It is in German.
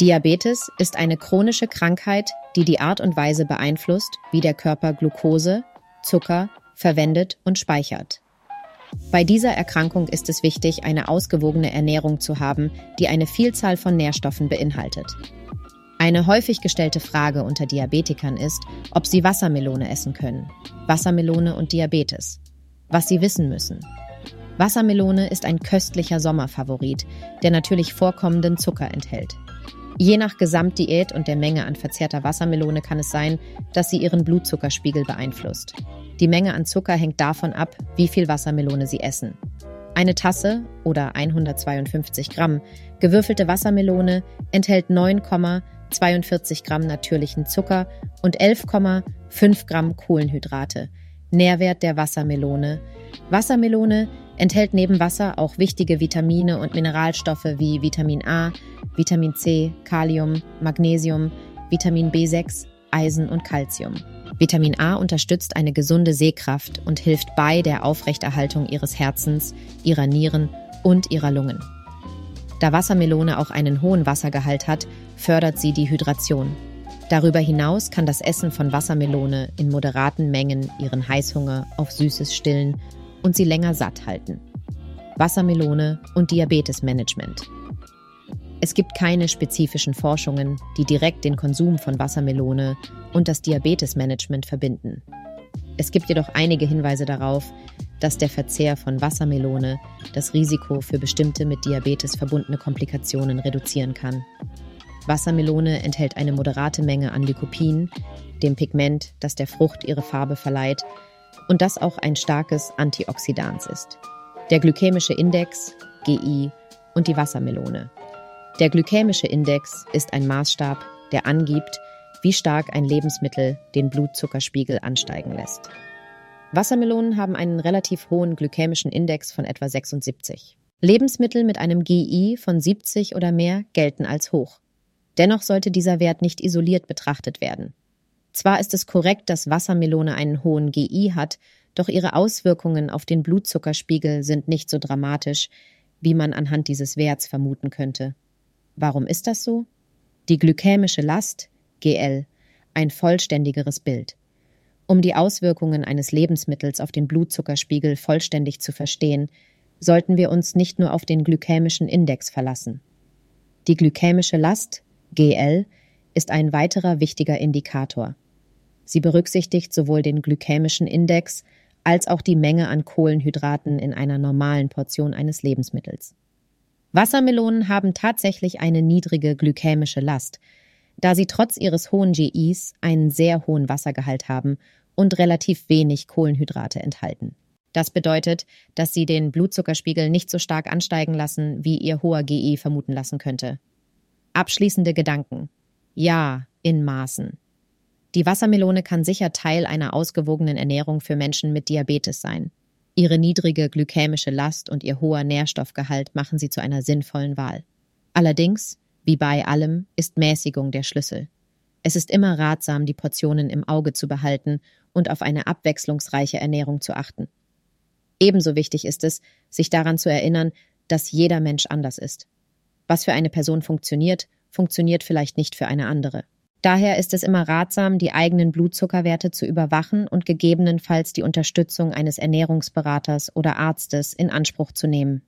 Diabetes ist eine chronische Krankheit, die die Art und Weise beeinflusst, wie der Körper Glucose, Zucker verwendet und speichert. Bei dieser Erkrankung ist es wichtig, eine ausgewogene Ernährung zu haben, die eine Vielzahl von Nährstoffen beinhaltet. Eine häufig gestellte Frage unter Diabetikern ist, ob sie Wassermelone essen können. Wassermelone und Diabetes. Was sie wissen müssen. Wassermelone ist ein köstlicher Sommerfavorit, der natürlich vorkommenden Zucker enthält. Je nach Gesamtdiät und der Menge an verzehrter Wassermelone kann es sein, dass sie ihren Blutzuckerspiegel beeinflusst. Die Menge an Zucker hängt davon ab, wie viel Wassermelone sie essen. Eine Tasse oder 152 Gramm gewürfelte Wassermelone enthält 9,42 Gramm natürlichen Zucker und 11,5 Gramm Kohlenhydrate. Nährwert der Wassermelone. Wassermelone enthält neben Wasser auch wichtige Vitamine und Mineralstoffe wie Vitamin A, Vitamin C, Kalium, Magnesium, Vitamin B6, Eisen und Calcium. Vitamin A unterstützt eine gesunde Sehkraft und hilft bei der Aufrechterhaltung ihres Herzens, ihrer Nieren und ihrer Lungen. Da Wassermelone auch einen hohen Wassergehalt hat, fördert sie die Hydration. Darüber hinaus kann das Essen von Wassermelone in moderaten Mengen ihren Heißhunger auf Süßes stillen und sie länger satt halten. Wassermelone und Diabetesmanagement. Es gibt keine spezifischen Forschungen, die direkt den Konsum von Wassermelone und das Diabetesmanagement verbinden. Es gibt jedoch einige Hinweise darauf, dass der Verzehr von Wassermelone das Risiko für bestimmte mit Diabetes verbundene Komplikationen reduzieren kann. Wassermelone enthält eine moderate Menge an Lycopin, dem Pigment, das der Frucht ihre Farbe verleiht und das auch ein starkes Antioxidans ist. Der glykämische Index, GI und die Wassermelone. Der glykämische Index ist ein Maßstab, der angibt, wie stark ein Lebensmittel den Blutzuckerspiegel ansteigen lässt. Wassermelonen haben einen relativ hohen glykämischen Index von etwa 76. Lebensmittel mit einem GI von 70 oder mehr gelten als hoch. Dennoch sollte dieser Wert nicht isoliert betrachtet werden. Zwar ist es korrekt, dass Wassermelone einen hohen GI hat, doch ihre Auswirkungen auf den Blutzuckerspiegel sind nicht so dramatisch, wie man anhand dieses Werts vermuten könnte. Warum ist das so? Die glykämische Last, GL, ein vollständigeres Bild. Um die Auswirkungen eines Lebensmittels auf den Blutzuckerspiegel vollständig zu verstehen, sollten wir uns nicht nur auf den glykämischen Index verlassen. Die glykämische Last, GL, ist ein weiterer wichtiger Indikator. Sie berücksichtigt sowohl den glykämischen Index als auch die Menge an Kohlenhydraten in einer normalen Portion eines Lebensmittels. Wassermelonen haben tatsächlich eine niedrige glykämische Last, da sie trotz ihres hohen GIs einen sehr hohen Wassergehalt haben und relativ wenig Kohlenhydrate enthalten. Das bedeutet, dass sie den Blutzuckerspiegel nicht so stark ansteigen lassen, wie ihr hoher GI vermuten lassen könnte. Abschließende Gedanken. Ja, in Maßen. Die Wassermelone kann sicher Teil einer ausgewogenen Ernährung für Menschen mit Diabetes sein. Ihre niedrige glykämische Last und ihr hoher Nährstoffgehalt machen sie zu einer sinnvollen Wahl. Allerdings, wie bei allem, ist Mäßigung der Schlüssel. Es ist immer ratsam, die Portionen im Auge zu behalten und auf eine abwechslungsreiche Ernährung zu achten. Ebenso wichtig ist es, sich daran zu erinnern, dass jeder Mensch anders ist. Was für eine Person funktioniert, funktioniert vielleicht nicht für eine andere. Daher ist es immer ratsam, die eigenen Blutzuckerwerte zu überwachen und gegebenenfalls die Unterstützung eines Ernährungsberaters oder Arztes in Anspruch zu nehmen.